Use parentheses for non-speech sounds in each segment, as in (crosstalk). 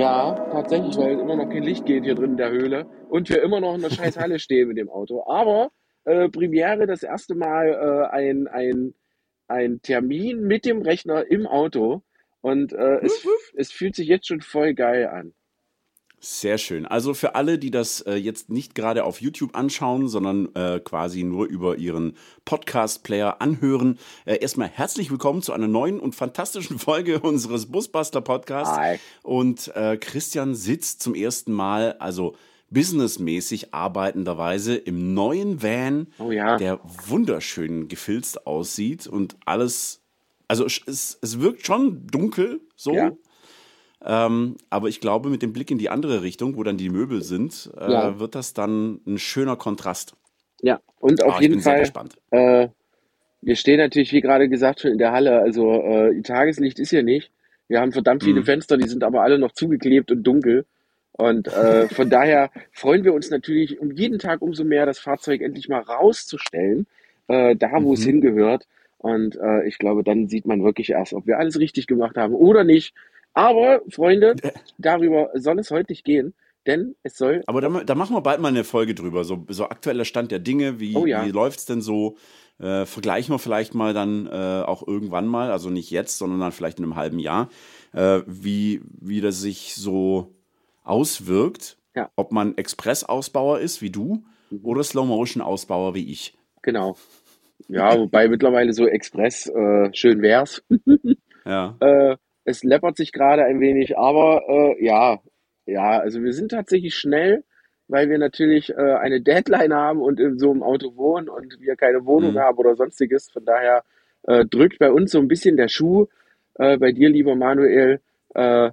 Ja, tatsächlich, weil immer noch kein Licht geht hier drin in der Höhle und wir immer noch in der scheiß Halle (laughs) stehen mit dem Auto. Aber äh, Premiere das erste Mal äh, ein, ein, ein Termin mit dem Rechner im Auto und äh, es, es fühlt sich jetzt schon voll geil an. Sehr schön. Also für alle, die das äh, jetzt nicht gerade auf YouTube anschauen, sondern äh, quasi nur über ihren Podcast-Player anhören, äh, erstmal herzlich willkommen zu einer neuen und fantastischen (laughs) Folge unseres Busbuster Podcasts. Hi. Und äh, Christian sitzt zum ersten Mal, also businessmäßig arbeitenderweise im neuen Van, Oh ja. der wunderschön gefilzt aussieht und alles, also es, es wirkt schon dunkel so. Ja. Ähm, aber ich glaube, mit dem Blick in die andere Richtung, wo dann die Möbel sind, äh, Ja. wird das dann ein schöner Kontrast. Ja, und auf Ah, jeden Fall, äh, wir stehen natürlich, wie gerade gesagt, schon in der Halle. Also äh, Tageslicht ist hier nicht. Wir haben verdammt viele Mhm. Fenster, die sind aber alle noch zugeklebt und dunkel. Und äh, (laughs) von daher freuen wir uns natürlich um jeden Tag umso mehr, das Fahrzeug endlich mal rauszustellen, äh, da wo es Mhm. hingehört. Und äh, ich glaube, dann sieht man wirklich erst, ob wir alles richtig gemacht haben oder nicht. Aber, Freunde, darüber soll es heute nicht gehen, denn es soll Aber da, da machen wir bald mal eine Folge drüber. So, so aktueller Stand der Dinge, wie, Oh ja. wie läuft's denn so? Äh, vergleichen wir vielleicht mal dann äh, auch irgendwann mal, also nicht jetzt, sondern dann vielleicht in einem halben Jahr, äh, wie, wie das sich so auswirkt. Ja. Mhm. Ob man Express-Ausbauer ist, wie du, oder Slow-Motion-Ausbauer, wie ich. Genau. Ja, wobei mittlerweile so Express äh, schön wär's. (laughs) Ja. Es läppert sich gerade ein wenig, aber äh, ja, ja, also wir sind tatsächlich schnell, weil wir natürlich äh, eine Deadline haben und in so einem Auto wohnen und wir keine Wohnung Mhm. haben oder sonstiges. Von daher äh, drückt bei uns so ein bisschen der Schuh. Äh, bei dir, lieber Manuel, äh,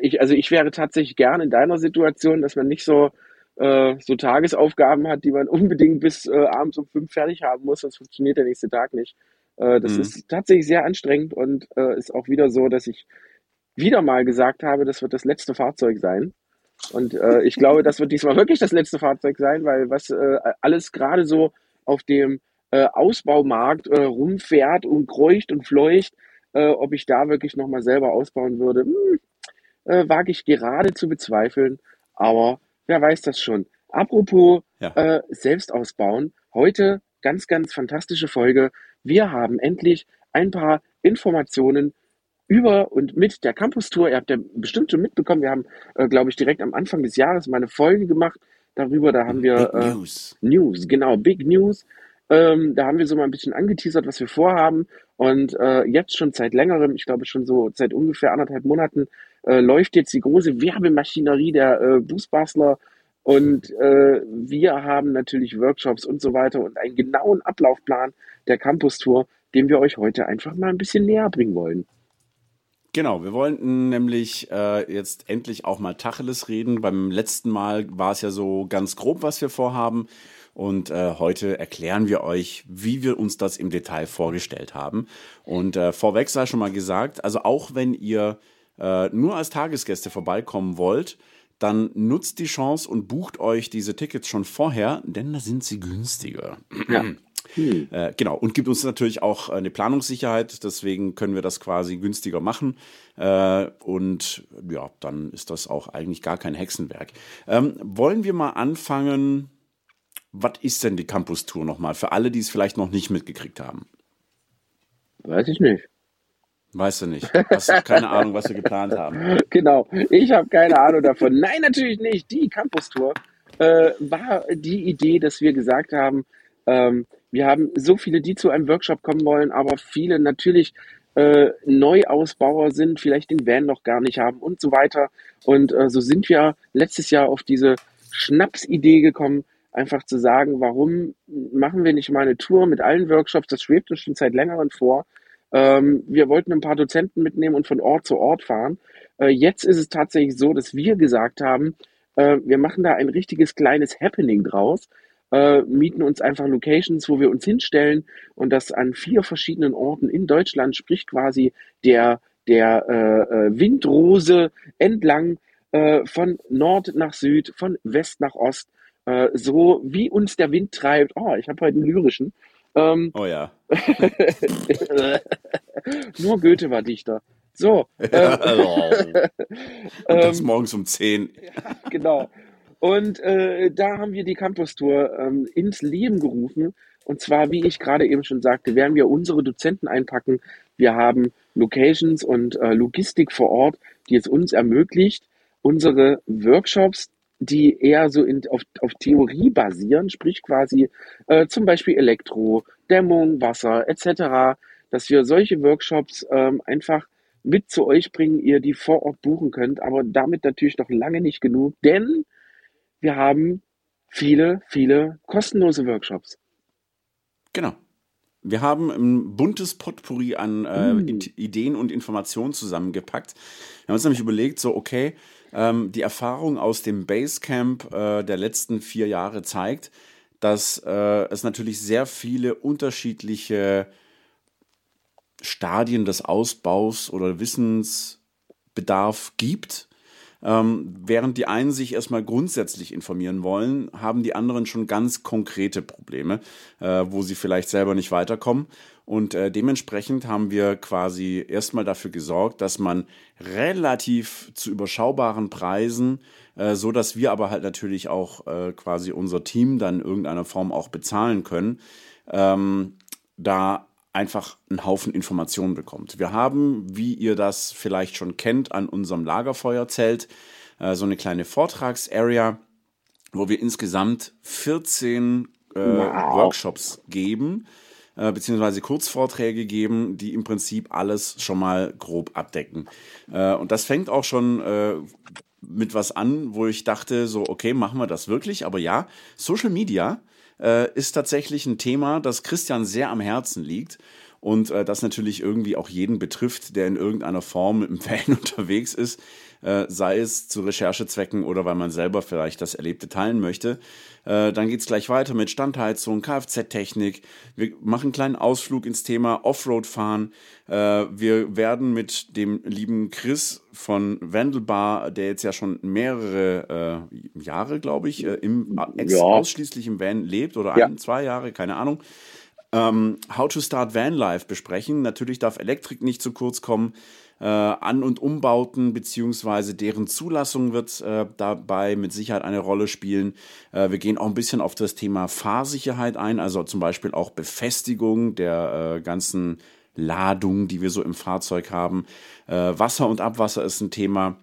ich, also ich wäre tatsächlich gern in deiner Situation, dass man nicht so äh, so Tagesaufgaben hat, die man (laughs) unbedingt bis äh, abends um fünf fertig haben muss, sonst funktioniert der nächste Tag nicht. Äh, das Mhm. ist tatsächlich sehr anstrengend und äh, ist auch wieder so, dass ich wieder mal gesagt habe, das wird das letzte Fahrzeug sein. Und äh, ich glaube, das wird diesmal wirklich das letzte Fahrzeug sein, weil was äh, alles gerade so auf dem äh, Ausbaumarkt äh, rumfährt und kreucht und fleucht, äh, ob ich da wirklich nochmal selber ausbauen würde, hm, äh, wage ich gerade zu bezweifeln. Aber wer weiß das schon. Apropos Ja. äh, selbst ausbauen, heute ganz, ganz fantastische Folge. Wir haben endlich ein paar Informationen über und mit der Campus Tour. Ihr habt ja bestimmt schon mitbekommen, wir haben, äh, glaube ich, direkt am Anfang des Jahres mal eine Folge gemacht darüber. Da haben wir Big äh, News. News, genau, Big News. Ähm, da haben wir so mal ein bisschen angeteasert, was wir vorhaben. Und äh, jetzt schon seit längerem, ich glaube schon so seit ungefähr anderthalb Monaten, äh, läuft jetzt die große Werbemaschinerie der äh, Boostbastler. Und äh, wir haben natürlich Workshops und so weiter und einen genauen Ablaufplan der Campus Tour, den wir euch heute einfach mal ein bisschen näher bringen wollen. Genau, wir wollten nämlich äh, jetzt endlich auch mal Tacheles reden. Beim letzten Mal war es ja so ganz grob, was wir vorhaben. Und äh, heute erklären wir euch, wie wir uns das im Detail vorgestellt haben. Und äh, vorweg sei schon mal gesagt, also auch wenn ihr äh, nur als Tagesgäste vorbeikommen wollt, dann nutzt die Chance und bucht euch diese Tickets schon vorher, denn da sind sie günstiger. Ja. Hm. Äh, genau, und gibt uns natürlich auch eine Planungssicherheit, deswegen können wir das quasi günstiger machen. Äh, und ja, dann ist das auch eigentlich gar kein Hexenwerk. Ähm, wollen wir mal anfangen? Was ist denn die Campus Tour nochmal? Für alle, die es vielleicht noch nicht mitgekriegt haben. Weiß ich nicht. Weißt du nicht. Hast du keine Ahnung, was wir geplant haben. (laughs) Genau, ich habe keine Ahnung davon. Nein, natürlich nicht. Die Campus Tour äh, war die Idee, dass wir gesagt haben, ähm, wir haben so viele, die zu einem Workshop kommen wollen, aber viele natürlich äh, Neuausbauer sind, vielleicht den Van noch gar nicht haben und so weiter. Und äh, so sind wir letztes Jahr auf diese Schnapsidee gekommen, einfach zu sagen, warum machen wir nicht mal eine Tour mit allen Workshops? Das schwebt uns schon seit längerem vor. Ähm, wir wollten ein paar Dozenten mitnehmen und von Ort zu Ort fahren. Äh, jetzt ist es tatsächlich so, dass wir gesagt haben, äh, wir machen da ein richtiges kleines Happening draus, äh, mieten uns einfach Locations, wo wir uns hinstellen und das an vier verschiedenen Orten in Deutschland, sprich quasi der, der äh, äh, Windrose entlang äh, von Nord nach Süd, von West nach Ost, so wie uns der Wind treibt. Oh, ich habe heute einen lyrischen. Ähm, Oh ja. (laughs) nur Goethe war Dichter. So. (laughs) Ähm, (laughs) und das morgens um 10. genau. Und äh, da haben wir die Campus-Tour ähm, ins Leben gerufen. Und zwar, wie ich gerade eben schon sagte, werden wir unsere Dozenten einpacken. Wir haben Locations und äh, Logistik vor Ort, die es uns ermöglicht, unsere Workshops, die eher so in, auf, auf Theorie basieren, sprich quasi äh, zum Beispiel Elektro, Dämmung, Wasser etc., dass wir solche Workshops ähm, einfach mit zu euch bringen, ihr die vor Ort buchen könnt, aber damit natürlich noch lange nicht genug, denn wir haben viele, viele kostenlose Workshops. Genau. Wir haben ein buntes Potpourri an äh, mm. Ideen und Informationen zusammengepackt. Wir haben uns nämlich überlegt, so, okay, ähm, die Erfahrung aus dem Basecamp äh, der letzten vier Jahre zeigt, dass äh, es natürlich sehr viele unterschiedliche Stadien des Ausbaus oder Wissensbedarf gibt ähm, während die einen sich erstmal grundsätzlich informieren wollen, haben die anderen schon ganz konkrete Probleme, äh, wo sie vielleicht selber nicht weiterkommen. Und äh, dementsprechend haben wir quasi erstmal dafür gesorgt, dass man relativ zu überschaubaren Preisen, äh, so dass wir aber halt natürlich auch äh, quasi unser Team dann in irgendeiner Form auch bezahlen können, ähm, da einfach einen Haufen Informationen bekommt. Wir haben, wie ihr das vielleicht schon kennt, an unserem Lagerfeuerzelt äh, so eine kleine Vortragsarea, wo wir insgesamt 14 äh, wow. Workshops geben, äh, beziehungsweise Kurzvorträge geben, die im Prinzip alles schon mal grob abdecken. Äh, und das fängt auch schon äh, mit was an, wo ich dachte, so, okay, machen wir das wirklich? Aber ja, Social Media äh, ist tatsächlich ein Thema, das Christian sehr am Herzen liegt und äh, das natürlich irgendwie auch jeden betrifft, der in irgendeiner Form mit dem Van (laughs) unterwegs ist, äh, sei es zu Recherchezwecken oder weil man selber vielleicht das Erlebte teilen möchte. Äh, dann geht's gleich weiter mit Standheizung, Kfz-Technik. Wir machen einen kleinen Ausflug ins Thema Offroad-Fahren. Äh, wir werden mit dem lieben Chris von Wandelbar, der jetzt ja schon mehrere Jahre, glaube ich, im, ja. ausschließlich im Van lebt oder ja. ein, zwei Jahre, keine Ahnung, ähm, How to Start Van Life besprechen. Natürlich darf Elektrik nicht zu kurz kommen. Äh, An- und Umbauten beziehungsweise deren Zulassung wird äh, dabei mit Sicherheit eine Rolle spielen. Äh, wir gehen auch ein bisschen auf das Thema Fahrsicherheit ein, also zum Beispiel auch Befestigung der äh, ganzen Ladung, die wir so im Fahrzeug haben. Äh, Wasser und Abwasser ist ein Thema.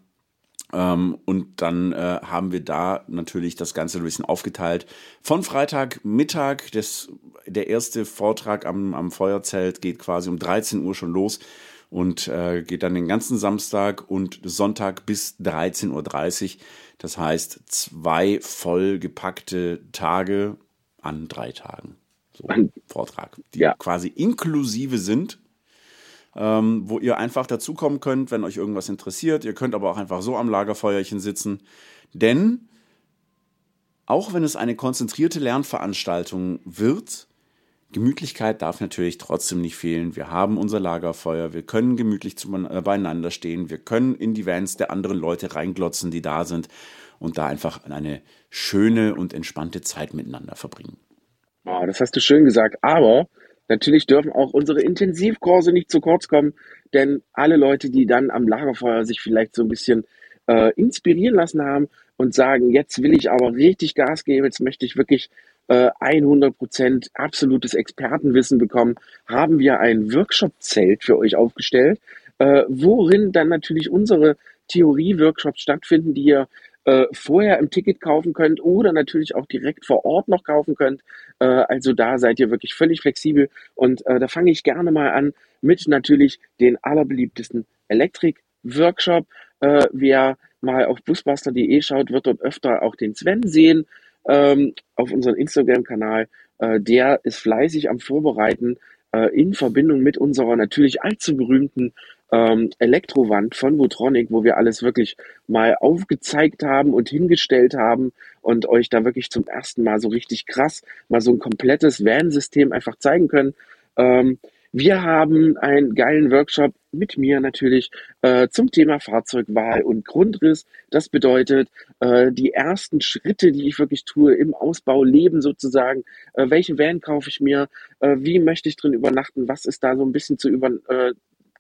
Ähm, und dann äh, haben wir da natürlich das Ganze ein bisschen aufgeteilt. Von Freitagmittag, das, der erste Vortrag am, am Feuerzelt geht quasi um 13 Uhr schon los und äh, geht dann den ganzen Samstag und Sonntag bis 13.30 Uhr. Das heißt, zwei vollgepackte Tage an drei Tagen. So ein Vortrag, die ja. quasi inklusive sind ähm, wo ihr einfach dazukommen könnt, wenn euch irgendwas interessiert. Ihr könnt aber auch einfach so am Lagerfeuerchen sitzen. Denn auch wenn es eine konzentrierte Lernveranstaltung wird, Gemütlichkeit darf natürlich trotzdem nicht fehlen. Wir haben unser Lagerfeuer, wir können gemütlich äh, beieinander stehen, wir können in die Vans der anderen Leute reinglotzen, die da sind und da einfach eine schöne und entspannte Zeit miteinander verbringen. Oh, das hast du schön gesagt, aber Natürlich dürfen auch unsere Intensivkurse nicht zu kurz kommen, denn alle Leute, die dann am Lagerfeuer sich vielleicht so ein bisschen äh, inspirieren lassen haben und sagen, jetzt will ich aber richtig Gas geben, jetzt möchte ich wirklich äh, 100% absolutes Expertenwissen bekommen, haben wir ein Workshop-Zelt für euch aufgestellt, äh, worin dann natürlich unsere Theorie-Workshops stattfinden, die ihr äh, vorher im Ticket kaufen könnt oder natürlich auch direkt vor Ort noch kaufen könnt. Äh, also da seid ihr wirklich völlig flexibel und äh, da fange ich gerne mal an mit natürlich den allerbeliebtesten Elektrik-Workshop. Äh, wer mal auf busbuster.de schaut, wird dort öfter auch den Sven sehen ähm, auf unserem Instagram-Kanal. Äh, der ist fleißig am Vorbereiten äh, in Verbindung mit unserer natürlich allzu berühmten ähm, Elektrowand von Votronic, wo wir alles wirklich mal aufgezeigt haben und hingestellt haben und euch da wirklich zum ersten Mal so richtig krass mal so ein komplettes Van-System einfach zeigen können. Ähm, wir haben einen geilen Workshop mit mir natürlich äh, zum Thema Fahrzeugwahl und Grundriss. Das bedeutet äh, die ersten Schritte, die ich wirklich tue im Ausbau, Leben sozusagen. Äh, welche Van kaufe ich mir? Äh, wie möchte ich drin übernachten? Was ist da so ein bisschen zu über, äh,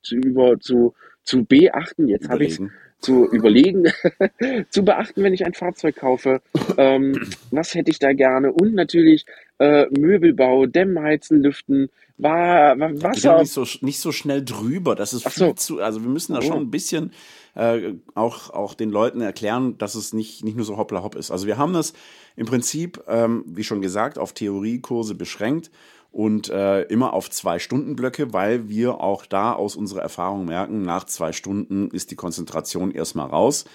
zu, über, zu, zu beachten. Jetzt habe ich zu überlegen, (laughs) zu beachten, wenn ich ein Fahrzeug kaufe. Ähm, was hätte ich da gerne? Und natürlich äh, Möbelbau, Dämmheizen, Lüften, war, war Wasser. Nicht so, nicht so schnell drüber. Das ist viel so. zu. Also wir müssen da oh. schon ein bisschen äh, auch, auch den Leuten erklären, dass es nicht, nicht nur so hoppla hopp ist. Also wir haben das im Prinzip, ähm, wie schon gesagt, auf Theoriekurse beschränkt und äh, immer auf zwei Stunden Blöcke, weil wir auch da aus unserer Erfahrung merken, nach zwei Stunden ist die Konzentration erstmal raus.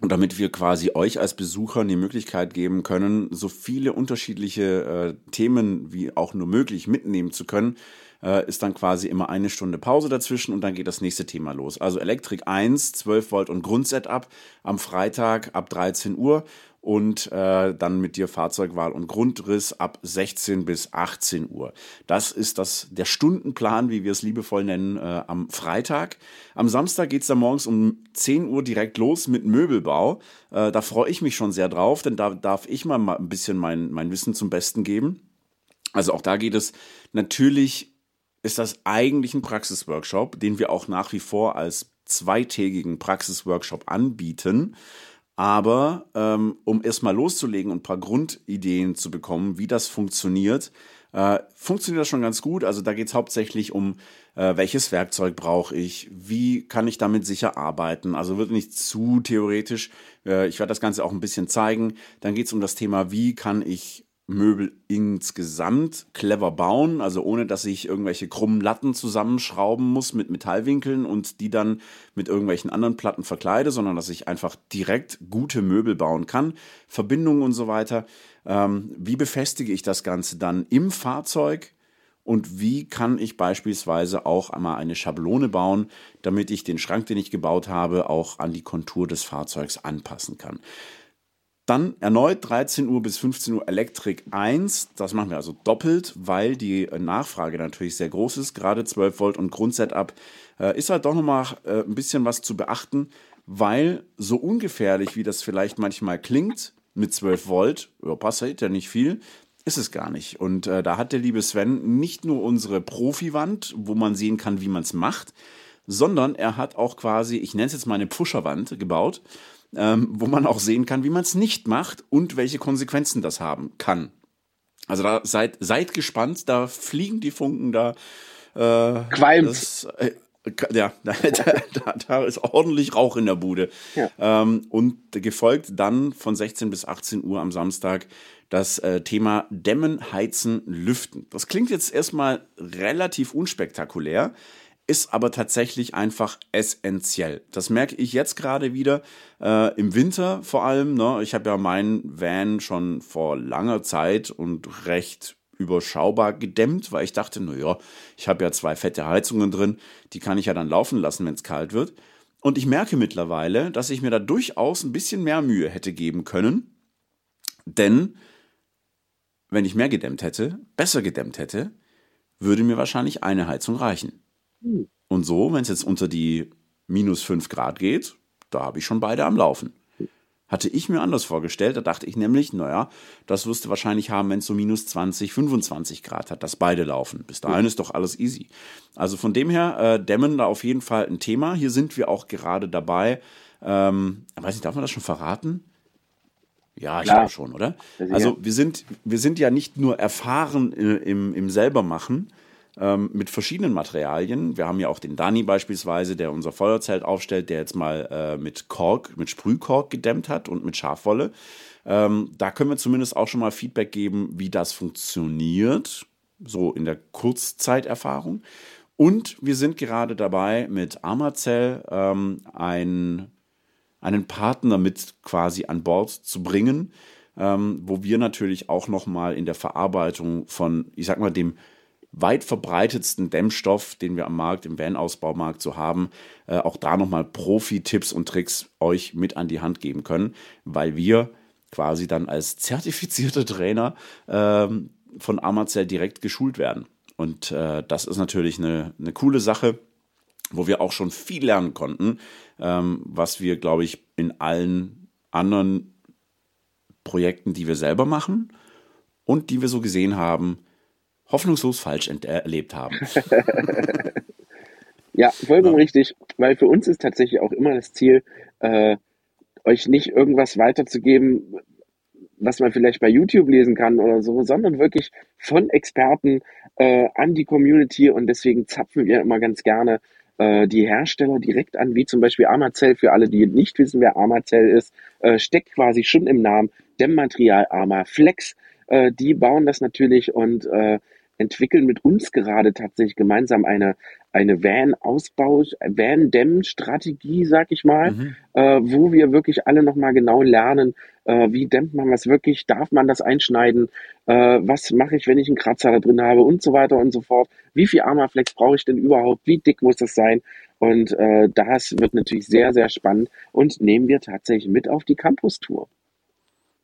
Und damit wir quasi euch als Besuchern die Möglichkeit geben können, so viele unterschiedliche äh, Themen wie auch nur möglich mitnehmen zu können, äh, ist dann quasi immer eine Stunde Pause dazwischen und dann geht das nächste Thema los. Also Elektrik 1, 12 Volt und Grundsetup am Freitag ab 13 Uhr und äh, dann mit dir Fahrzeugwahl und Grundriss ab 16 bis 18 Uhr. Das ist das, der Stundenplan, wie wir es liebevoll nennen, äh, am Freitag. Am Samstag geht's dann morgens um 10 Uhr direkt los mit Möbelbau. Äh, da freue ich mich schon sehr drauf, denn da darf ich mal ein bisschen mein, mein Wissen zum Besten geben. Also auch da geht es natürlich, ist das eigentlich ein Praxisworkshop, den wir auch nach wie vor als zweitägigen Praxisworkshop anbieten. Aber ähm, um erstmal loszulegen und ein paar Grundideen zu bekommen, wie das funktioniert, äh, funktioniert das schon ganz gut. Also da geht es hauptsächlich um, äh, welches Werkzeug brauche ich, wie kann ich damit sicher arbeiten. Also wird nicht zu theoretisch. Äh, ich werde das Ganze auch ein bisschen zeigen. Dann geht es um das Thema, wie kann ich Möbel insgesamt clever bauen, also ohne dass ich irgendwelche krummen Latten zusammenschrauben muss mit Metallwinkeln und die dann mit irgendwelchen anderen Platten verkleide, sondern dass ich einfach direkt gute Möbel bauen kann, Verbindungen und so weiter. Ähm, wie befestige ich das Ganze dann im Fahrzeug? Und wie kann ich beispielsweise auch einmal eine Schablone bauen, damit ich den Schrank, den ich gebaut habe, auch an die Kontur des Fahrzeugs anpassen kann? Dann erneut 13 Uhr bis 15 Uhr Elektrik 1. Das machen wir also doppelt, weil die Nachfrage natürlich sehr groß ist. Gerade 12 Volt und Grundsetup äh, ist halt doch nochmal äh, ein bisschen was zu beachten, weil so ungefährlich, wie das vielleicht manchmal klingt, mit 12 Volt, ja, passiert ja nicht viel, ist es gar nicht. Und äh, da hat der liebe Sven nicht nur unsere Profiwand, wo man sehen kann, wie man es macht, sondern er hat auch quasi, ich nenne es jetzt mal eine Pusherwand gebaut ähm, wo man auch sehen kann, wie man es nicht macht und welche Konsequenzen das haben kann. Also da seid, seid gespannt, da fliegen die Funken da. Äh, Qualmt. äh, ja, (laughs) da, da, da, ist ordentlich Rauch in der Bude. Ja. Ähm, und gefolgt dann von 16 bis 18 Uhr am Samstag das äh, Thema Dämmen, Heizen, Lüften. Das klingt jetzt erstmal relativ unspektakulär ist aber tatsächlich einfach essentiell. Das merke ich jetzt gerade wieder äh, im Winter vor allem. Ne? Ich habe ja meinen Van schon vor langer Zeit und recht überschaubar gedämmt, weil ich dachte, naja, ich habe ja zwei fette Heizungen drin, die kann ich ja dann laufen lassen, wenn es kalt wird. Und ich merke mittlerweile, dass ich mir da durchaus ein bisschen mehr Mühe hätte geben können, denn wenn ich mehr gedämmt hätte, besser gedämmt hätte, würde mir wahrscheinlich eine Heizung reichen. Und so, wenn es jetzt unter die minus 5 Grad geht, da habe ich schon beide am Laufen. Hatte ich mir anders vorgestellt, da dachte ich nämlich, naja, das wirst du wahrscheinlich haben, wenn es so minus 20, 25 Grad hat, dass beide laufen. Bis dahin ist doch alles easy. Also von dem her, äh, Dämmen da auf jeden Fall ein Thema. Hier sind wir auch gerade dabei. Ähm, weiß nicht, darf man das schon verraten? Ja, ich glaube schon, oder? Also wir sind, wir sind ja nicht nur erfahren im, im, im selbermachen, ähm, mit verschiedenen Materialien. Wir haben ja auch den Dani beispielsweise, der unser Feuerzelt aufstellt, der jetzt mal äh, mit Kork, mit Sprühkork gedämmt hat und mit Schafwolle. Ähm, da können wir zumindest auch schon mal Feedback geben, wie das funktioniert, so in der Kurzzeiterfahrung. Und wir sind gerade dabei, mit Amazell ähm, ein, einen Partner mit quasi an Bord zu bringen, ähm, wo wir natürlich auch noch mal in der Verarbeitung von, ich sag mal, dem weit verbreitetsten Dämmstoff, den wir am Markt, im Van-Ausbaumarkt so haben, äh, auch da nochmal Profi-Tipps und Tricks euch mit an die Hand geben können, weil wir quasi dann als zertifizierte Trainer ähm, von Amazell direkt geschult werden. Und äh, das ist natürlich eine, eine coole Sache, wo wir auch schon viel lernen konnten, ähm, was wir, glaube ich, in allen anderen Projekten, die wir selber machen und die wir so gesehen haben, hoffnungslos falsch erlebt haben. (laughs) Ja, vollkommen ja. richtig, weil für uns ist tatsächlich auch immer das Ziel, äh, euch nicht irgendwas weiterzugeben, was man vielleicht bei YouTube lesen kann oder so, sondern wirklich von Experten äh, an die Community und deswegen zapfen wir immer ganz gerne äh, die Hersteller direkt an, wie zum Beispiel Amazell, für alle, die nicht wissen, wer Amazell ist, äh, steckt quasi schon im Namen Dämmmaterial Arma Flex. Äh, die bauen das natürlich und äh, entwickeln mit uns gerade tatsächlich gemeinsam eine, eine Van-Ausbau, Van-Dämm-Strategie, sag ich mal, mhm. äh, wo wir wirklich alle nochmal genau lernen, äh, wie dämmt man was wirklich, darf man das einschneiden, äh, was mache ich, wenn ich einen Kratzer da drin habe und so weiter und so fort. Wie viel Armaflex brauche ich denn überhaupt? Wie dick muss das sein? Und äh, das wird natürlich sehr, sehr spannend und nehmen wir tatsächlich mit auf die Campus-Tour.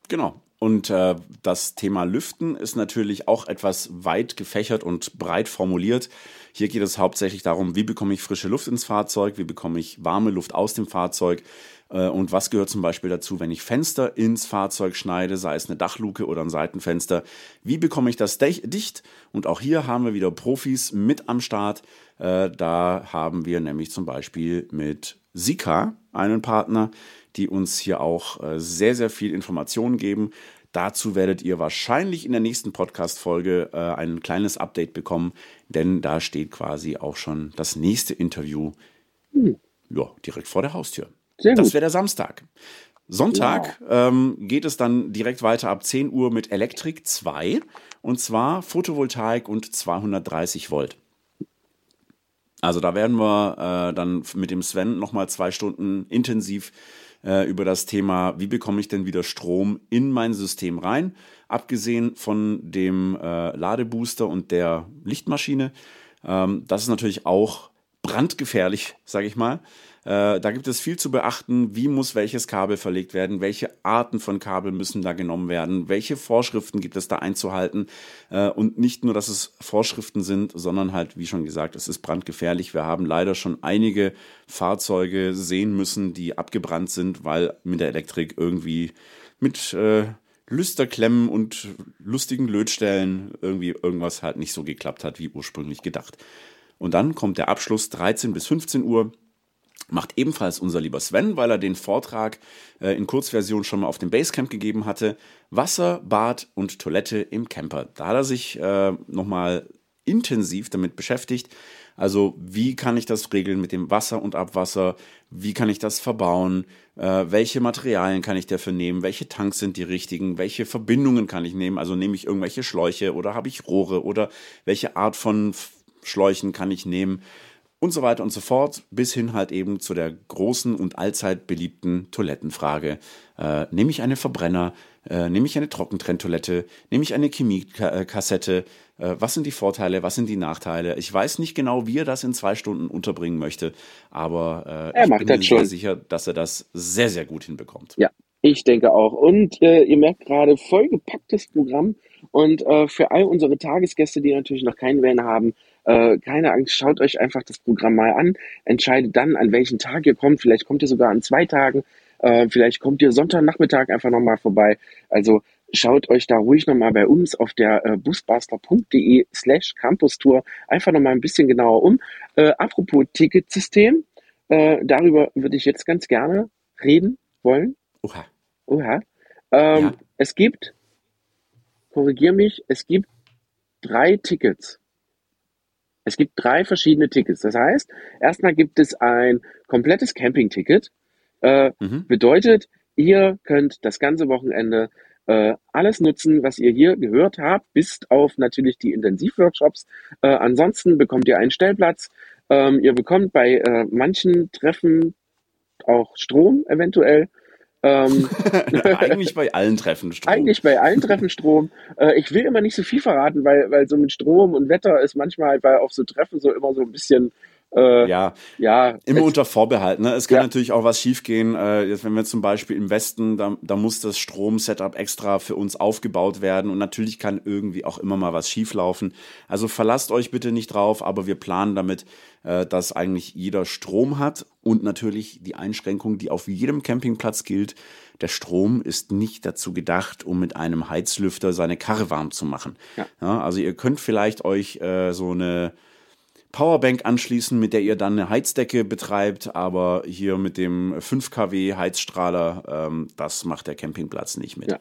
Genau. Und äh, das Thema Lüften ist natürlich auch etwas weit gefächert und breit formuliert. Hier geht es hauptsächlich darum, wie bekomme ich frische Luft ins Fahrzeug, wie bekomme ich warme Luft aus dem Fahrzeug äh, und was gehört zum Beispiel dazu, wenn ich Fenster ins Fahrzeug schneide, sei es eine Dachluke oder ein Seitenfenster. Wie bekomme ich das dicht? Und auch hier haben wir wieder Profis mit am Start. Äh, da haben wir nämlich zum Beispiel mit Sika einen Partner, die uns hier auch äh, sehr, sehr viel Informationen geben. Dazu werdet ihr wahrscheinlich in der nächsten Podcast-Folge äh, ein kleines Update bekommen, denn da steht quasi auch schon das nächste Interview hm. ja, direkt vor der Haustür. Sehr das wäre der Samstag. Sonntag wow. ähm, geht es dann direkt weiter ab 10 Uhr mit Elektrik 2 und zwar Photovoltaik und 230 Volt. Also da werden wir äh, dann mit dem Sven nochmal zwei Stunden intensiv äh, über das Thema, wie bekomme ich denn wieder Strom in mein System rein. Abgesehen von dem äh, Ladebooster und der Lichtmaschine. Ähm, das ist natürlich auch brandgefährlich, sage ich mal. Äh, da gibt es viel zu beachten. Wie muss welches Kabel verlegt werden? Welche Arten von Kabel müssen da genommen werden? Welche Vorschriften gibt es da einzuhalten? Äh, und nicht nur, dass es Vorschriften sind, sondern halt, wie schon gesagt, es ist brandgefährlich. Wir haben leider schon einige Fahrzeuge sehen müssen, die abgebrannt sind, weil mit der Elektrik irgendwie mit äh, Lüsterklemmen und lustigen Lötstellen irgendwie irgendwas halt nicht so geklappt hat, wie ursprünglich gedacht. Und dann kommt der Abschluss 13 bis 15 Uhr macht ebenfalls unser lieber Sven, weil er den Vortrag äh, in Kurzversion schon mal auf dem Basecamp gegeben hatte. Wasser, Bad und Toilette im Camper. Da hat er sich äh, nochmal intensiv damit beschäftigt. Also wie kann ich das regeln mit dem Wasser und Abwasser? Wie kann ich das verbauen? Äh, welche Materialien kann ich dafür nehmen? Welche Tanks sind die richtigen? Welche Verbindungen kann ich nehmen? Also nehme ich irgendwelche Schläuche oder habe ich Rohre oder welche Art von Schläuchen kann ich nehmen? Und so weiter und so fort, bis hin halt eben zu der großen und allzeit beliebten Toilettenfrage. Äh, nehme ich eine Verbrenner? Äh, nehme ich eine Trockentrenntoilette? Nehme ich eine Chemiekassette? Äh, was sind die Vorteile? Was sind die Nachteile? Ich weiß nicht genau, wie er das in zwei Stunden unterbringen möchte, aber äh, ich bin mir sehr sicher, dass er das sehr, sehr gut hinbekommt. Ja, ich denke auch. Und äh, ihr merkt gerade, vollgepacktes Programm. Und äh, für all unsere Tagesgäste, die natürlich noch keinen Van haben, äh, keine Angst, schaut euch einfach das Programm mal an, entscheidet dann, an welchen Tag ihr kommt. Vielleicht kommt ihr sogar an zwei Tagen, äh, vielleicht kommt ihr Sonntagnachmittag einfach nochmal vorbei. Also schaut euch da ruhig nochmal bei uns auf der äh, busbuster.de slash Campustour einfach nochmal ein bisschen genauer um. Äh, apropos Ticketsystem, äh, darüber würde ich jetzt ganz gerne reden wollen. Oha. Oha. Ähm, ja. Es gibt, korrigier mich, es gibt drei Tickets. Es gibt drei verschiedene Tickets. Das heißt, erstmal gibt es ein komplettes Camping-Ticket. Äh, mhm. Bedeutet, ihr könnt das ganze Wochenende äh, alles nutzen, was ihr hier gehört habt, bis auf natürlich die Intensivworkshops. Äh, ansonsten bekommt ihr einen Stellplatz. Ähm, ihr bekommt bei äh, manchen Treffen auch Strom eventuell. Ähm, (laughs) eigentlich bei allen Treffen Strom. Eigentlich bei allen Treffen Strom. Äh, ich will immer nicht so viel verraten, weil, weil so mit Strom und Wetter ist manchmal halt bei auf so Treffen so immer so ein bisschen äh, ja, ja, immer unter Vorbehalt. Ne? Es kann ja. natürlich auch was schiefgehen. Äh, jetzt, wenn wir zum Beispiel im Westen, da, da muss das Strom-Setup extra für uns aufgebaut werden und natürlich kann irgendwie auch immer mal was schieflaufen. Also verlasst euch bitte nicht drauf, aber wir planen damit, äh, dass eigentlich jeder Strom hat und natürlich die Einschränkung, die auf jedem Campingplatz gilt. Der Strom ist nicht dazu gedacht, um mit einem Heizlüfter seine Karre warm zu machen. Ja. Ja, also ihr könnt vielleicht euch äh, so eine Powerbank anschließen, mit der ihr dann eine Heizdecke betreibt, aber hier mit dem 5 kW Heizstrahler, ähm, das macht der Campingplatz nicht mit. Ja.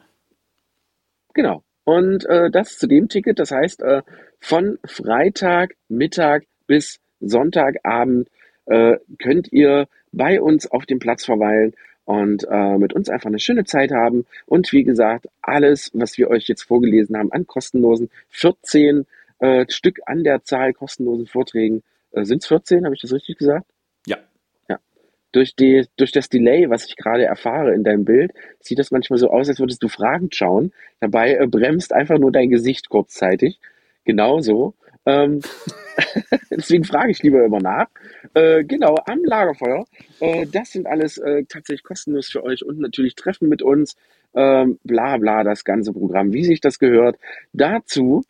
Genau. Und äh, das zu dem Ticket, das heißt, äh, von Freitag Mittag bis Sonntagabend äh, könnt ihr bei uns auf dem Platz verweilen und äh, mit uns einfach eine schöne Zeit haben. Und wie gesagt, alles, was wir euch jetzt vorgelesen haben an kostenlosen 14 äh, Stück an der Zahl kostenlosen Vorträgen, äh, sind es 14, habe ich das richtig gesagt? Ja. Ja. Durch, die, durch das Delay, was ich gerade erfahre in deinem Bild, sieht das manchmal so aus, als würdest du fragend schauen. Dabei äh, bremst einfach nur dein Gesicht kurzzeitig. Genauso. Ähm, (laughs) deswegen frage ich lieber immer nach. Äh, genau, am Lagerfeuer. Äh, das sind alles äh, tatsächlich kostenlos für euch und natürlich Treffen mit uns. Ähm, bla bla, das ganze Programm, wie sich das gehört. Dazu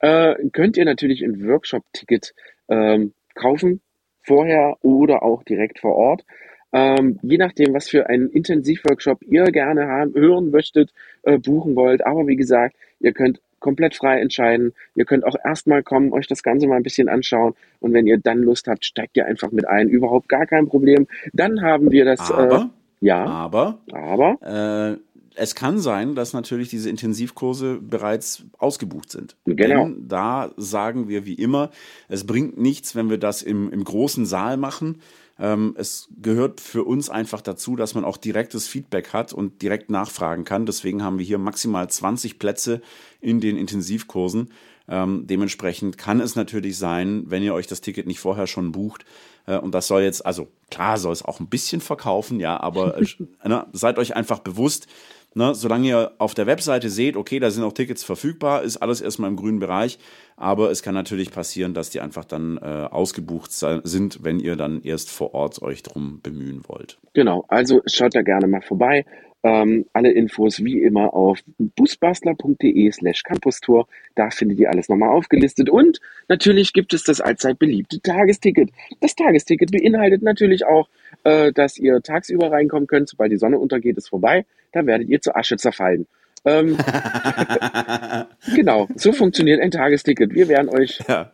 äh, könnt ihr natürlich ein Workshop-Ticket ähm, kaufen, vorher oder auch direkt vor Ort. Ähm, je nachdem, was für einen Intensivworkshop ihr gerne haben, hören möchtet, äh, buchen wollt. Aber wie gesagt, ihr könnt komplett frei entscheiden. Ihr könnt auch erstmal kommen, euch das Ganze mal ein bisschen anschauen und wenn ihr dann Lust habt, steigt ihr einfach mit ein. Überhaupt gar kein Problem. Dann haben wir das. Aber, äh, ja. aber, aber. Äh, es kann sein, dass natürlich diese Intensivkurse bereits ausgebucht sind. Genau. Denn da sagen wir wie immer, es bringt nichts, wenn wir das im, im großen Saal machen. Ähm, es gehört für uns einfach dazu, dass man auch direktes Feedback hat und direkt nachfragen kann. Deswegen haben wir hier maximal 20 Plätze in den Intensivkursen. Ähm, dementsprechend kann es natürlich sein, wenn ihr euch das Ticket nicht vorher schon bucht, äh, und das soll jetzt, also klar soll es auch ein bisschen verkaufen, ja, aber (laughs) äh, ne, seid euch einfach bewusst, Ne, solange ihr auf der Webseite seht, okay, da sind auch Tickets verfügbar, ist alles erstmal im grünen Bereich. Aber es kann natürlich passieren, dass die einfach dann äh, ausgebucht sind, wenn ihr dann erst vor Ort euch drum bemühen wollt. Genau, also schaut da gerne mal vorbei. Ähm, alle Infos wie immer auf busbastler.de slash campustour. Da findet ihr alles nochmal aufgelistet. Und natürlich gibt es das allzeit beliebte Tagesticket. Das Tagesticket beinhaltet natürlich auch, äh, dass ihr tagsüber reinkommen könnt. Sobald die Sonne untergeht, ist vorbei. Da werdet ihr zur Asche zerfallen. Ähm, (laughs) genau, so funktioniert ein Tagesticket. Wir werden euch, ja.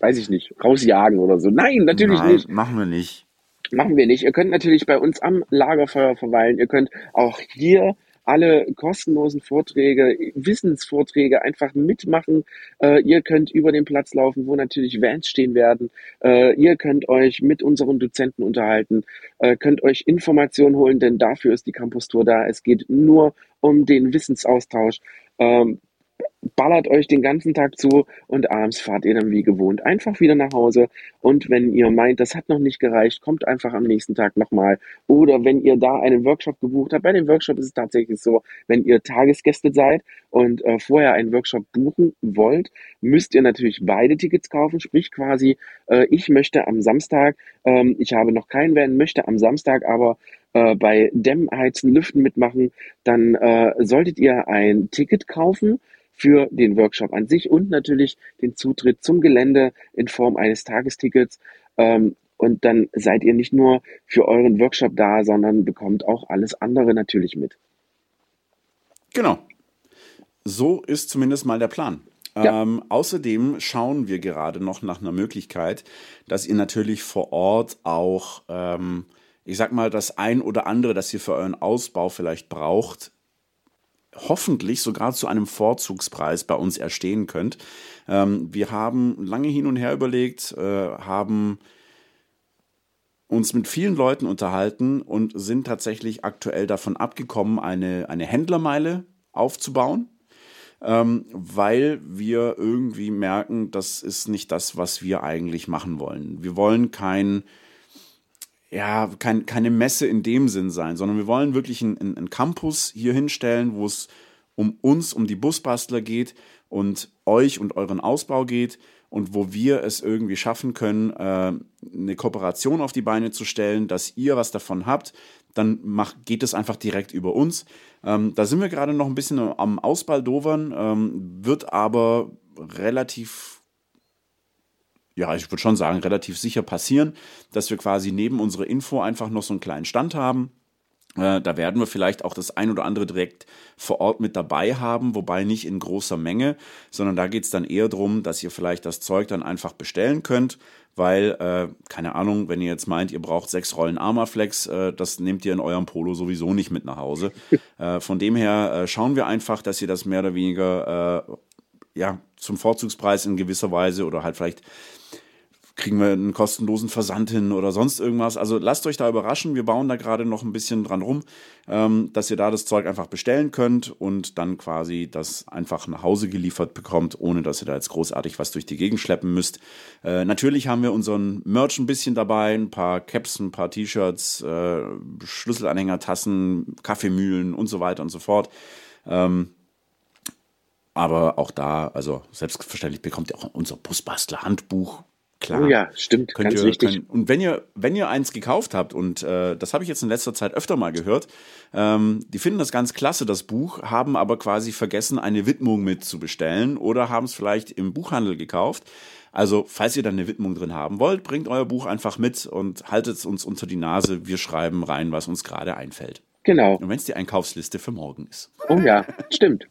weiß ich nicht, rausjagen oder so. Nein, natürlich Nein, nicht. Machen wir nicht. Machen wir nicht. Ihr könnt natürlich bei uns am Lagerfeuer verweilen. Ihr könnt auch hier alle kostenlosen Vorträge, Wissensvorträge einfach mitmachen. Äh, ihr könnt über den Platz laufen, wo natürlich Vans stehen werden. Äh, ihr könnt euch mit unseren Dozenten unterhalten, äh, könnt euch Informationen holen, denn dafür ist die Campus Tour da. Es geht nur um den Wissensaustausch. Ähm, ballert euch den ganzen Tag zu und abends fahrt ihr dann wie gewohnt einfach wieder nach Hause. Und wenn ihr meint, das hat noch nicht gereicht, kommt einfach am nächsten Tag nochmal. Oder wenn ihr da einen Workshop gebucht habt, bei dem Workshop ist es tatsächlich so, wenn ihr Tagesgäste seid und äh, vorher einen Workshop buchen wollt, müsst ihr natürlich beide Tickets kaufen. Sprich quasi, äh, ich möchte am Samstag, ähm, ich habe noch keinen Van, möchte am Samstag aber äh, bei Dämmheizen, Lüften mitmachen, dann äh, solltet ihr ein Ticket kaufen für den Workshop an sich und natürlich den Zutritt zum Gelände in Form eines Tagestickets. Ähm, und dann seid ihr nicht nur für euren Workshop da, sondern bekommt auch alles andere natürlich mit. Genau. So ist zumindest mal der Plan. Ja. Ähm, außerdem schauen wir gerade noch nach einer Möglichkeit, dass ihr natürlich vor Ort auch, ähm, ich sag mal, das ein oder andere, das ihr für euren Ausbau vielleicht braucht, hoffentlich sogar zu einem Vorzugspreis bei uns erstehen könnt. Ähm, wir haben lange hin und her überlegt, äh, haben uns mit vielen Leuten unterhalten und sind tatsächlich aktuell davon abgekommen, eine, eine Händlermeile aufzubauen, ähm, weil wir irgendwie merken, das ist nicht das, was wir eigentlich machen wollen. Wir wollen kein ja, kein, keine Messe in dem Sinn sein, sondern wir wollen wirklich einen, einen Campus hier hinstellen, wo es um uns, um die Busbastler geht und euch und euren Ausbau geht und wo wir es irgendwie schaffen können, äh, eine Kooperation auf die Beine zu stellen, dass ihr was davon habt, dann macht, geht es einfach direkt über uns. Ähm, da sind wir gerade noch ein bisschen am Ausbaldovern, ähm, wird aber relativ ja, ich würde schon sagen, relativ sicher passieren, dass wir quasi neben unserer Info einfach noch so einen kleinen Stand haben, Äh, da werden wir vielleicht auch das ein oder andere direkt vor Ort mit dabei haben, wobei nicht in großer Menge, sondern da geht es dann eher darum, dass ihr vielleicht das Zeug dann einfach bestellen könnt, weil, äh, keine Ahnung, wenn ihr jetzt meint, ihr braucht sechs Rollen Armaflex, äh, das nehmt ihr in eurem Polo sowieso nicht mit nach Hause. (laughs) äh, von dem her äh, schauen wir einfach, dass ihr das mehr oder weniger ja, zum Vorzugspreis in gewisser Weise oder halt vielleicht kriegen wir einen kostenlosen Versand hin oder sonst irgendwas. Also lasst euch da überraschen. Wir bauen da gerade noch ein bisschen dran rum, ähm, dass ihr da das Zeug einfach bestellen könnt und dann quasi das einfach nach Hause geliefert bekommt, ohne dass ihr da jetzt großartig was durch die Gegend schleppen müsst. Äh, natürlich haben wir unseren Merch ein bisschen dabei, ein paar Caps, ein paar T-Shirts, äh, Schlüsselanhänger, Tassen, Kaffeemühlen und so weiter und so fort. Ähm, aber auch da, also selbstverständlich bekommt ihr auch unser Busbastler-Handbuch Klar. Oh ja, stimmt, könnt ganz ihr, wichtig. Könnt, und wenn ihr, wenn ihr eins gekauft habt, und äh, das habe ich jetzt in letzter Zeit öfter mal gehört, ähm, die finden das ganz klasse, das Buch, haben aber quasi vergessen, eine Widmung mitzubestellen oder haben es vielleicht im Buchhandel gekauft. Also, falls ihr da eine Widmung drin haben wollt, bringt euer Buch einfach mit und haltet es uns unter die Nase. Wir schreiben rein, was uns gerade einfällt. Genau. Und wenn es die Einkaufsliste für morgen ist. Oh ja, stimmt.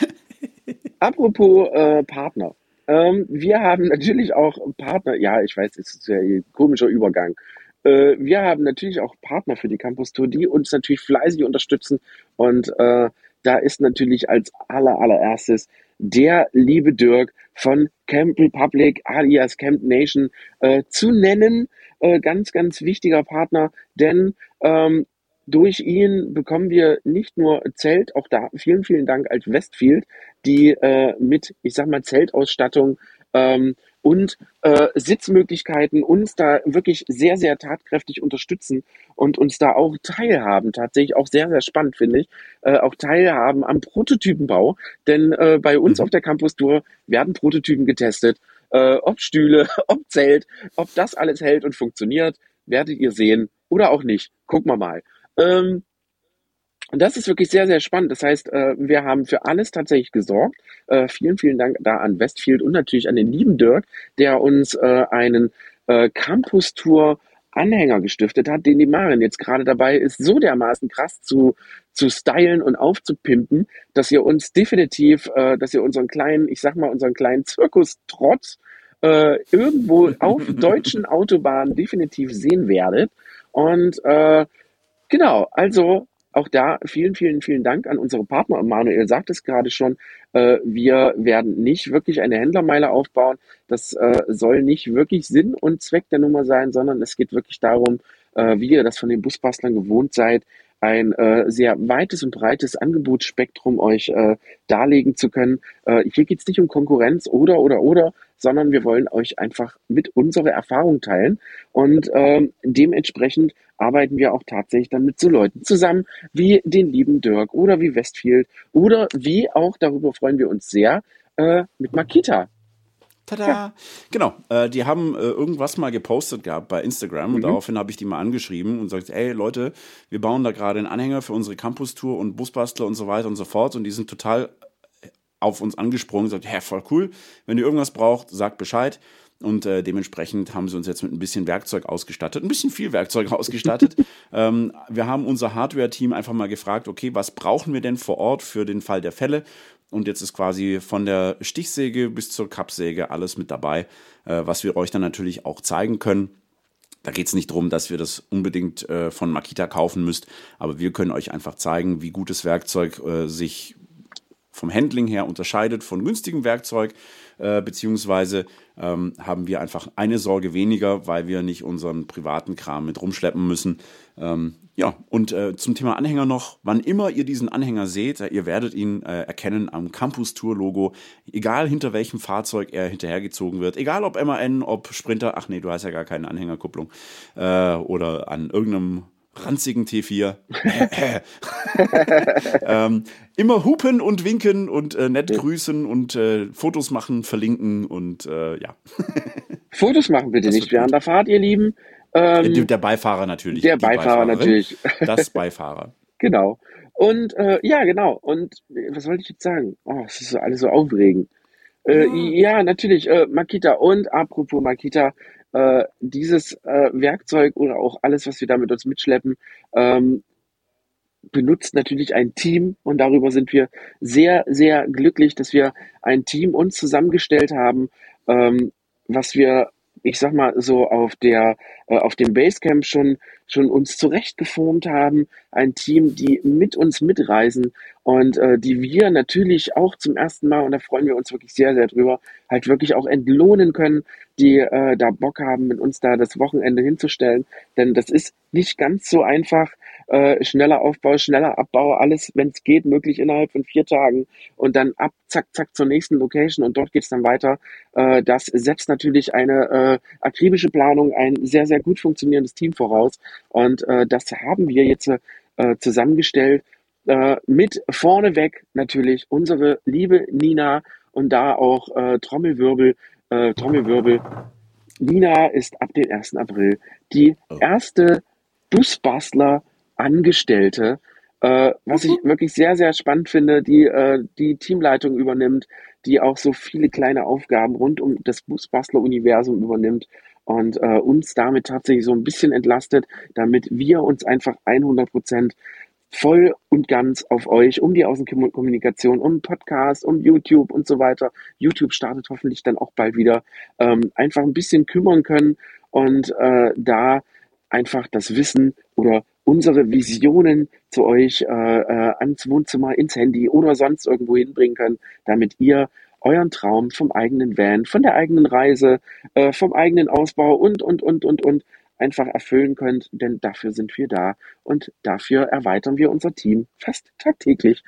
(laughs) Apropos äh, Partner. Ähm, wir haben natürlich auch Partner, ja, ich weiß, es ist ja ein komischer Übergang. Äh, wir haben natürlich auch Partner für die Campus Tour, die uns natürlich fleißig unterstützen. Und äh, da ist natürlich als aller, allererstes der liebe Dirk von Camp Republic alias Camp Nation äh, zu nennen. Äh, ganz, ganz wichtiger Partner, denn ähm, durch ihn bekommen wir nicht nur Zelt, auch da vielen, vielen Dank als Westfield, die äh, mit, ich sag mal, Zeltausstattung ähm, und äh, Sitzmöglichkeiten uns da wirklich sehr, sehr tatkräftig unterstützen und uns da auch teilhaben. Tatsächlich auch sehr, sehr spannend, finde ich. Äh, auch teilhaben am Prototypenbau. Denn äh, bei uns mhm. auf der Campus-Tour werden Prototypen getestet. Äh, ob Stühle, (laughs) ob Zelt, ob das alles hält und funktioniert, werdet ihr sehen oder auch nicht. Gucken wir mal. Ähm, und das ist wirklich sehr, sehr spannend. Das heißt, äh, wir haben für alles tatsächlich gesorgt. Äh, vielen, vielen Dank da an Westfield und natürlich an den lieben Dirk, der uns äh, einen Campus-Tour Anhänger gestiftet hat, den die Marin jetzt gerade dabei ist, so dermaßen krass zu, zu stylen und aufzupimpen, dass ihr uns definitiv, dass ihr unseren kleinen, ich sag mal, unseren kleinen Zirkus-Trotz äh, irgendwo auf (laughs) deutschen Autobahnen definitiv sehen werdet. Und äh, Genau, also auch da vielen, vielen, vielen Dank an unsere Partner. Manuel sagt es gerade schon, äh, wir werden nicht wirklich eine Händlermeile aufbauen. Das äh, soll nicht wirklich Sinn und Zweck der Nummer sein, sondern es geht wirklich darum, äh, wie ihr das von den Busbastlern gewohnt seid, ein äh, sehr weites und breites Angebotsspektrum euch äh, darlegen zu können. Äh, hier geht es nicht um Konkurrenz oder oder oder, sondern wir wollen euch einfach mit unserer Erfahrung teilen und ähm, dementsprechend arbeiten wir auch tatsächlich dann mit so Leuten zusammen wie den lieben Dirk oder wie Westfield oder wie auch, darüber freuen wir uns sehr, äh, mit Makita. Tada! Ja. Genau, äh, die haben äh, irgendwas mal gepostet gehabt bei Instagram und mhm. daraufhin habe ich die mal angeschrieben und gesagt, ey Leute, wir bauen da gerade einen Anhänger für unsere Campus-Tour und Busbastler und so weiter und so fort und die sind total auf uns angesprungen und gesagt, hä, voll cool, wenn ihr irgendwas braucht, sagt Bescheid. Und äh, dementsprechend haben sie uns jetzt mit ein bisschen Werkzeug ausgestattet, ein bisschen viel Werkzeug (laughs) ausgestattet. ähm, wir haben unser Hardware-Team einfach mal gefragt, okay, was brauchen wir denn vor Ort für den Fall der Fälle? Und jetzt ist quasi von der Stichsäge bis zur Kappsäge alles mit dabei, äh, was wir euch dann natürlich auch zeigen können. Da geht es nicht darum, dass wir das unbedingt äh, von Makita kaufen müsst, aber wir können euch einfach zeigen, wie gutes Werkzeug äh, sich vom Handling her unterscheidet von günstigem Werkzeug, äh, beziehungsweise ähm, haben wir einfach eine Sorge weniger, weil wir nicht unseren privaten Kram mit rumschleppen müssen. Ähm, ja, und äh, zum Thema Anhänger noch, wann immer ihr diesen Anhänger seht, äh, ihr werdet ihn äh, erkennen am Campus Tour Logo, egal hinter welchem Fahrzeug er hinterhergezogen wird, egal ob MAN, ob Sprinter, ach nee, du hast ja gar keine Anhängerkupplung, äh, oder an irgendeinem ranzigen T4. (laughs) ähm, immer hupen und winken und äh, nett grüßen und äh, Fotos machen, verlinken und äh, ja. (laughs) Fotos machen bitte das nicht während der Fahrt, ihr Lieben. Ähm, der, Beifahrer natürlich. Der Beifahrer natürlich. (laughs) Das Beifahrer. genau. Und äh, ja, genau. Und was wollte ich jetzt sagen? Oh, es ist alles so aufregend. Äh, ja. ja, natürlich, äh, Makita. Und apropos Makita, äh, dieses äh, Werkzeug oder auch alles, was wir da mit uns mitschleppen, ähm, benutzt natürlich ein Team. Und darüber sind wir sehr, sehr glücklich, dass wir ein Team uns zusammengestellt haben, ähm, was wir ich sag mal, so auf der, auf dem Basecamp schon, schon uns zurechtgeformt haben. Ein Team, die mit uns mitreisen und äh, die wir natürlich auch zum ersten Mal, und da freuen wir uns wirklich sehr, sehr drüber, halt wirklich auch entlohnen können, die äh, da Bock haben, mit uns da das Wochenende hinzustellen. Denn das ist nicht ganz so einfach. Äh, schneller Aufbau, schneller Abbau, alles, wenn es geht, möglich innerhalb von vier Tagen und dann ab, zack, zack zur nächsten Location und dort geht es dann weiter. Äh, das setzt natürlich eine äh, akribische Planung, ein sehr, sehr gut funktionierendes Team voraus und äh, das haben wir jetzt äh, zusammengestellt äh, mit vorneweg natürlich unsere liebe Nina und da auch äh, Trommelwirbel, äh, Trommelwirbel. Nina ist ab dem 1. April die oh. erste Busbastler Angestellte, äh, was ich wirklich sehr, sehr spannend finde, die äh, die Teamleitung übernimmt, die auch so viele kleine Aufgaben rund um das Busbastler-Universum übernimmt und äh, uns damit tatsächlich so ein bisschen entlastet, damit wir uns einfach 100 Prozent voll und ganz auf euch, um die Außenkommunikation, um Podcast, um YouTube und so weiter. YouTube startet hoffentlich dann auch bald wieder. Ähm, einfach ein bisschen kümmern können und äh, da einfach das Wissen oder unsere Visionen zu euch äh, äh, ans Wohnzimmer, ins Handy oder sonst irgendwo hinbringen können, damit ihr euren Traum vom eigenen Van, von der eigenen Reise, äh, vom eigenen Ausbau und, und, und, und, und einfach erfüllen könnt, denn dafür sind wir da und dafür erweitern wir unser Team fast tagtäglich.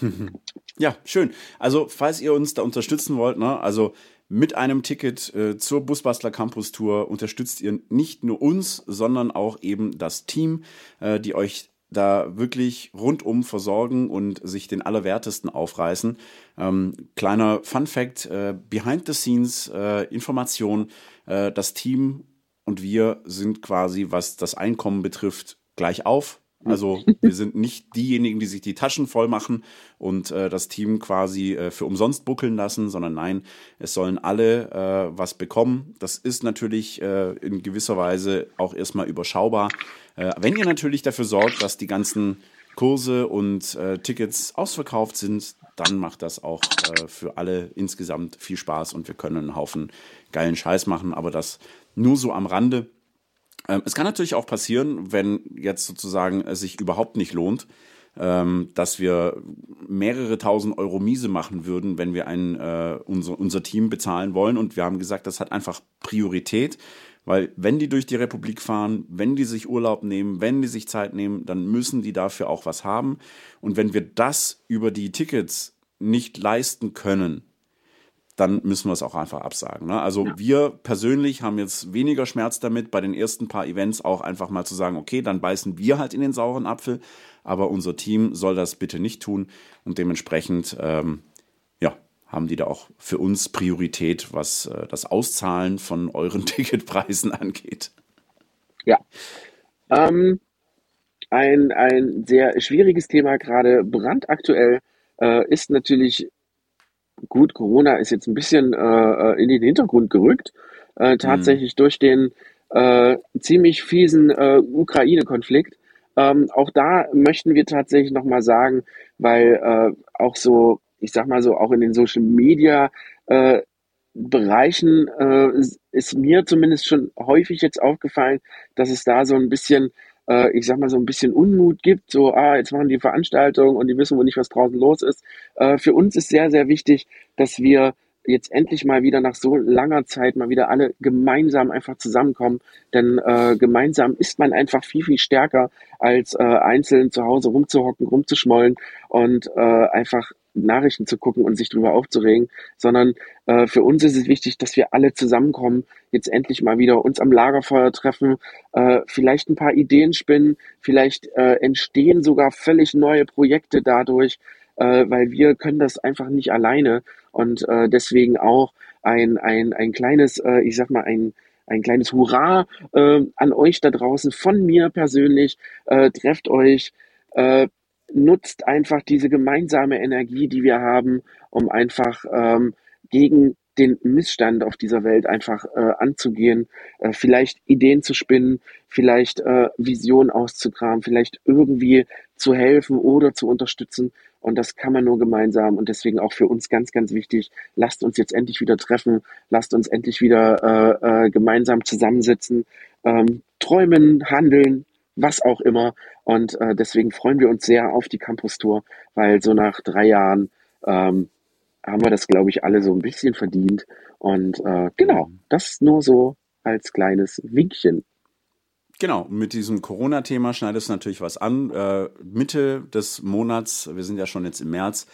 (laughs) Ja, schön. Also, falls ihr uns da unterstützen wollt, ne, also mit einem Ticket äh, zur Busbastler Campus Tour unterstützt ihr nicht nur uns, sondern auch eben das Team, äh, die euch da wirklich rundum versorgen und sich den Allerwertesten aufreißen. Ähm, kleiner Fun Fact, äh, Behind the Scenes äh, Information, äh, das Team und wir sind quasi, was das Einkommen betrifft, gleich auf. Also (laughs) wir sind nicht diejenigen, die sich die Taschen voll machen und äh, das Team quasi äh, für umsonst buckeln lassen, sondern nein, es sollen alle äh, was bekommen. Das ist natürlich äh, in gewisser Weise auch erstmal überschaubar. Äh, wenn ihr natürlich dafür sorgt, dass die ganzen Kurse und äh, Tickets ausverkauft sind, dann macht das auch für alle insgesamt viel Spaß und wir können einen Haufen geilen Scheiß machen, aber das nur so am Rande. Ähm, es kann natürlich auch passieren, wenn jetzt sozusagen es sich überhaupt nicht lohnt, ähm, dass wir mehrere tausend Euro Miese machen würden, wenn wir ein, äh, unser, unser Team bezahlen wollen. Und wir haben gesagt, das hat einfach Priorität, weil wenn die durch die Republik fahren, wenn die sich Urlaub nehmen, wenn die sich Zeit nehmen, dann müssen die dafür auch was haben. Und wenn wir das über die Tickets nicht leisten können, dann müssen wir es auch einfach absagen. Ne? Also ja. wir persönlich haben jetzt weniger Schmerz damit, bei den ersten paar Events auch einfach mal zu sagen, okay, dann beißen wir halt in den sauren Apfel, aber unser Team soll das bitte nicht tun und dementsprechend, ähm, ja, haben die da auch für uns Priorität, was äh, das Auszahlen von euren (laughs) Ticketpreisen angeht. Ja. Ähm, ein, ein sehr schwieriges Thema, gerade brandaktuell, äh, ist natürlich gut, Corona ist jetzt ein bisschen äh, äh, in den Hintergrund gerückt, äh, tatsächlich mhm. durch den äh, ziemlich fiesen äh, Ukraine-Konflikt. Ähm, auch da möchten wir tatsächlich nochmal sagen, weil äh, auch so, ich sag mal so, auch in den Social Media äh, Bereichen äh, ist mir zumindest schon häufig jetzt aufgefallen, dass es da so ein bisschen äh, ich sag mal, so ein bisschen Unmut gibt, so, ah, jetzt machen die Veranstaltung und die wissen wohl nicht, was draußen los ist. Äh, für uns ist sehr, sehr wichtig, dass wir jetzt endlich mal wieder nach so langer Zeit mal wieder alle gemeinsam einfach zusammenkommen. Denn äh, gemeinsam ist man einfach viel, viel stärker, als äh, einzeln zu Hause rumzuhocken, rumzuschmollen und äh, einfach Nachrichten zu gucken und sich darüber aufzuregen, sondern äh, für uns ist es wichtig, dass wir alle zusammenkommen, jetzt endlich mal wieder uns am Lagerfeuer treffen, äh, vielleicht ein paar Ideen spinnen, vielleicht äh, entstehen sogar völlig neue Projekte dadurch, äh, weil wir können das einfach nicht alleine und äh, deswegen auch ein, ein, ein kleines, äh, ich sag mal, ein, ein kleines Hurra äh, an euch da draußen von mir persönlich. Äh, trefft euch, äh, nutzt einfach diese gemeinsame Energie, die wir haben, um einfach ähm, gegen den Missstand auf dieser Welt einfach äh, anzugehen, äh, vielleicht Ideen zu spinnen, vielleicht äh, Visionen auszukramen, vielleicht irgendwie zu helfen oder zu unterstützen. Und das kann man nur gemeinsam. Und deswegen auch für uns ganz, ganz wichtig, lasst uns jetzt endlich wieder treffen, lasst uns endlich wieder äh, äh, gemeinsam zusammensitzen, ähm, träumen, handeln, was auch immer. Und äh, deswegen freuen wir uns sehr auf die Campus Tour, weil so nach drei Jahren ähm, haben wir das, glaube ich, alle so ein bisschen verdient. Und äh, genau, das nur so als kleines Winkchen. Genau, mit diesem Corona-Thema schneidet es natürlich was an. Äh, Mitte des Monats, wir sind ja schon jetzt im März,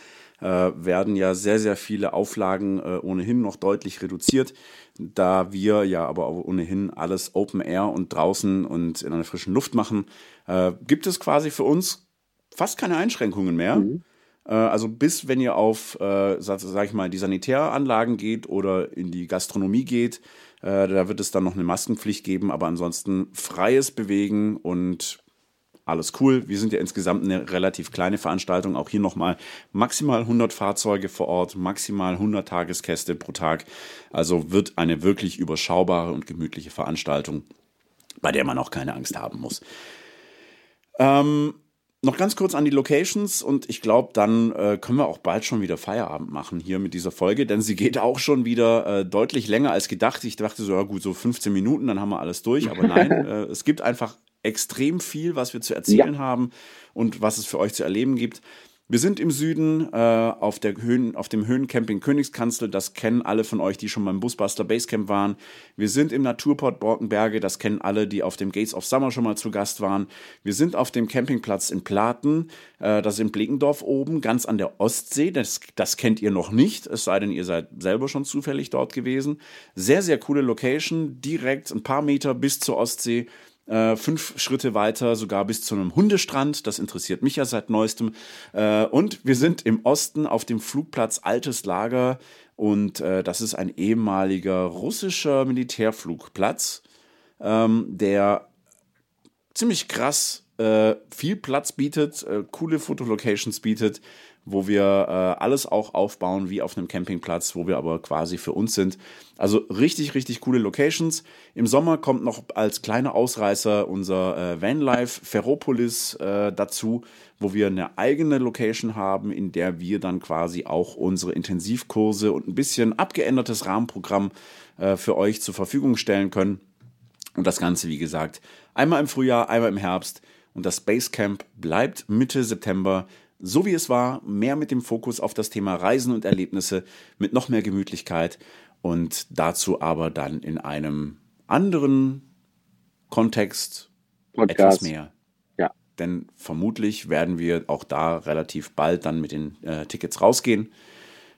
werden ja sehr, sehr viele Auflagen äh, ohnehin noch deutlich reduziert. Da wir ja aber ohnehin alles Open Air und draußen und in einer frischen Luft machen, äh, gibt es quasi für uns fast keine Einschränkungen mehr. Mhm. Äh, also bis wenn ihr auf, äh, sag, sag, ich mal, die Sanitäranlagen geht oder in die Gastronomie geht, äh, da wird es dann noch eine Maskenpflicht geben, aber ansonsten freies Bewegen und alles cool. Wir sind ja insgesamt eine relativ kleine Veranstaltung. Auch hier nochmal maximal 100 Fahrzeuge vor Ort, maximal 100 Tageskäste pro Tag. Also wird eine wirklich überschaubare und gemütliche Veranstaltung, bei der man auch keine Angst haben muss. Ähm, noch ganz kurz an die Locations und ich glaube, dann äh, können wir auch bald schon wieder Feierabend machen hier mit dieser Folge, denn sie geht auch schon wieder äh, deutlich länger als gedacht. Ich dachte so, ja gut, so 15 Minuten, dann haben wir alles durch, aber nein, (laughs) äh, es gibt einfach extrem viel, was wir zu erzählen ja. haben und was es für euch zu erleben gibt. Wir sind im Süden äh, auf, der Höhen, auf dem Höhencamping Königskanzel. Das kennen alle von euch, die schon beim Busbuster Basecamp waren. Wir sind im Naturport Borkenberge. Das kennen alle, die auf dem Gates of Summer schon mal zu Gast waren. Wir sind auf dem Campingplatz in Platen. Äh, das ist in Bleckendorf oben, ganz an der Ostsee. Das, das kennt ihr noch nicht, es sei denn, ihr seid selber schon zufällig dort gewesen. Sehr, sehr coole Location. Direkt ein paar Meter bis zur Ostsee äh, fünf Schritte weiter sogar bis zu einem Hundestrand. Das interessiert mich ja seit neuestem. Äh, und wir sind im Osten auf dem Flugplatz Altes Lager. Und äh, das ist ein ehemaliger russischer Militärflugplatz, ähm, der ziemlich krass äh, viel Platz bietet, äh, coole Fotolocations bietet wo wir äh, alles auch aufbauen wie auf einem Campingplatz, wo wir aber quasi für uns sind. Also richtig, richtig coole Locations. Im Sommer kommt noch als kleiner Ausreißer unser äh, Vanlife Ferropolis äh, dazu, wo wir eine eigene Location haben, in der wir dann quasi auch unsere Intensivkurse und ein bisschen abgeändertes Rahmenprogramm äh, für euch zur Verfügung stellen können. Und das Ganze, wie gesagt, einmal im Frühjahr, einmal im Herbst. Und das Basecamp bleibt Mitte September so wie es war, mehr mit dem Fokus auf das Thema Reisen und Erlebnisse, mit noch mehr Gemütlichkeit und dazu aber dann in einem anderen Kontext Podcast. etwas mehr. Ja. Denn vermutlich werden wir auch da relativ bald dann mit den äh, Tickets rausgehen,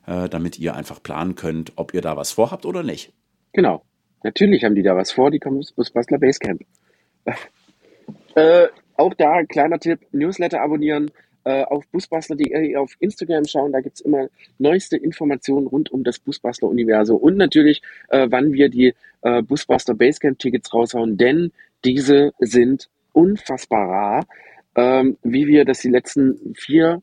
äh, damit ihr einfach planen könnt, ob ihr da was vorhabt oder nicht. Genau. Natürlich haben die da was vor, die kommen bis Busbastler Basecamp. (laughs) äh, auch da, kleiner Tipp, Newsletter abonnieren, äh, auf busbastler.de auf Instagram schauen. Da gibt's immer neueste Informationen rund um das Busbastler-Universum und natürlich, äh, wann wir die äh, Busbastler Basecamp-Tickets raushauen, denn diese sind unfassbar rar, ähm, wie wir das die letzten vier,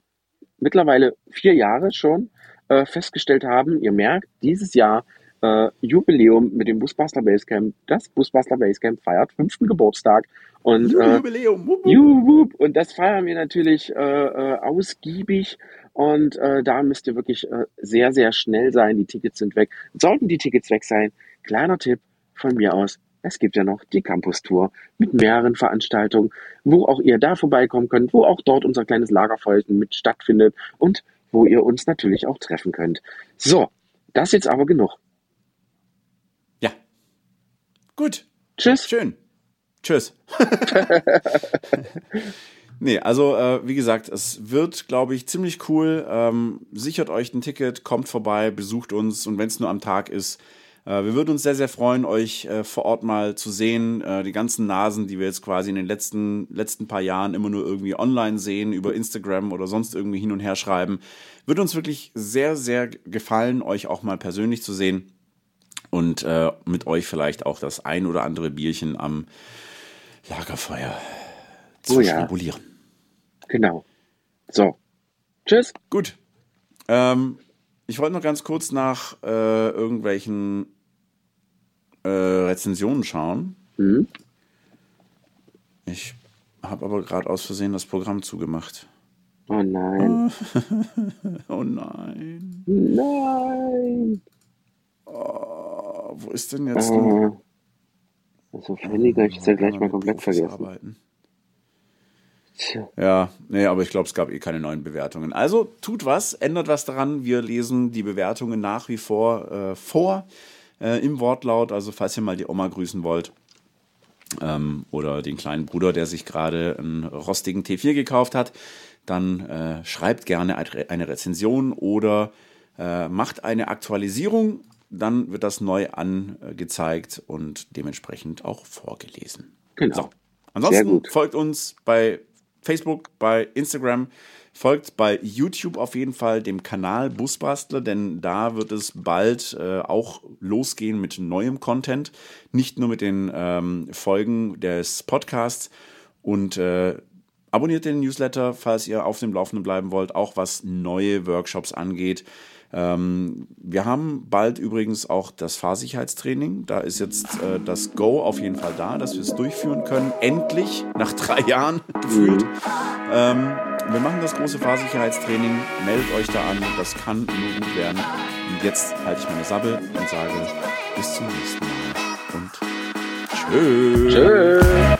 mittlerweile vier Jahre schon äh, festgestellt haben. Ihr merkt, dieses Jahr äh, Jubiläum mit dem Busbastler Basecamp. Das Busbastler Basecamp feiert fünften Geburtstag. Und, äh, Jubiläum. Wup, wup. Und das feiern wir natürlich äh, äh, ausgiebig. Und äh, da müsst ihr wirklich äh, sehr, sehr schnell sein. Die Tickets sind weg. Sollten die Tickets weg sein, kleiner Tipp von mir aus. Es gibt ja noch die Campus Tour mit mehreren Veranstaltungen, wo auch ihr da vorbeikommen könnt, wo auch dort unser kleines Lagerfeuer mit stattfindet und wo ihr uns natürlich auch treffen könnt. So, das jetzt aber genug. Gut. Tschüss. Schön. Tschüss. (laughs) nee, also äh, wie gesagt, es wird, glaube ich, ziemlich cool. Ähm, sichert euch ein Ticket, kommt vorbei, besucht uns und wenn es nur am Tag ist, äh, wir würden uns sehr, sehr freuen, euch äh, vor Ort mal zu sehen. Äh, die ganzen Nasen, die wir jetzt quasi in den letzten, letzten paar Jahren immer nur irgendwie online sehen, über Instagram oder sonst irgendwie hin und her schreiben. Würde uns wirklich sehr, sehr gefallen, euch auch mal persönlich zu sehen und äh, mit euch vielleicht auch das ein oder andere Bierchen am Lagerfeuer zu oh ja. Genau. So. Tschüss. Gut. Ähm, ich wollte noch ganz kurz nach äh, irgendwelchen äh, Rezensionen schauen. Mhm. Ich habe aber gerade aus Versehen das Programm zugemacht. Oh nein. (laughs) Oh nein. Nein. Oh, wo ist denn jetzt? Ah. Also völliger, ich ja gleich mal komplett vergessen. Arbeiten. Tja. Ja, nee, aber ich glaube, es gab eh keine neuen Bewertungen. Also tut was, ändert was daran. Wir lesen die Bewertungen nach wie vor äh, vor äh, im Wortlaut. Also falls ihr mal die Oma grüßen wollt ähm, oder den kleinen Bruder, der sich gerade einen rostigen T4 gekauft hat, dann äh, schreibt gerne eine eine Rezension oder äh, macht eine Aktualisierung. Dann wird das neu angezeigt und dementsprechend auch vorgelesen. Genau. So. Ansonsten folgt uns bei Facebook, bei Instagram, folgt bei YouTube auf jeden Fall dem Kanal Busbastler, denn da wird es bald äh, auch losgehen mit neuem Content, nicht nur mit den ähm, Folgen des Podcasts und äh, abonniert den Newsletter, falls ihr auf dem Laufenden bleiben wollt, auch was neue Workshops angeht. Ähm, wir haben bald übrigens auch das Fahrsicherheitstraining. Da ist jetzt äh, das Go auf jeden Fall da, dass wir es durchführen können. Endlich, nach drei Jahren (laughs) gefühlt. Ähm, wir machen das große Fahrsicherheitstraining. Meldet euch da an. Das kann nur gut werden. Und jetzt halte ich meine Sabbel und sage bis zum nächsten Mal. Und tschö.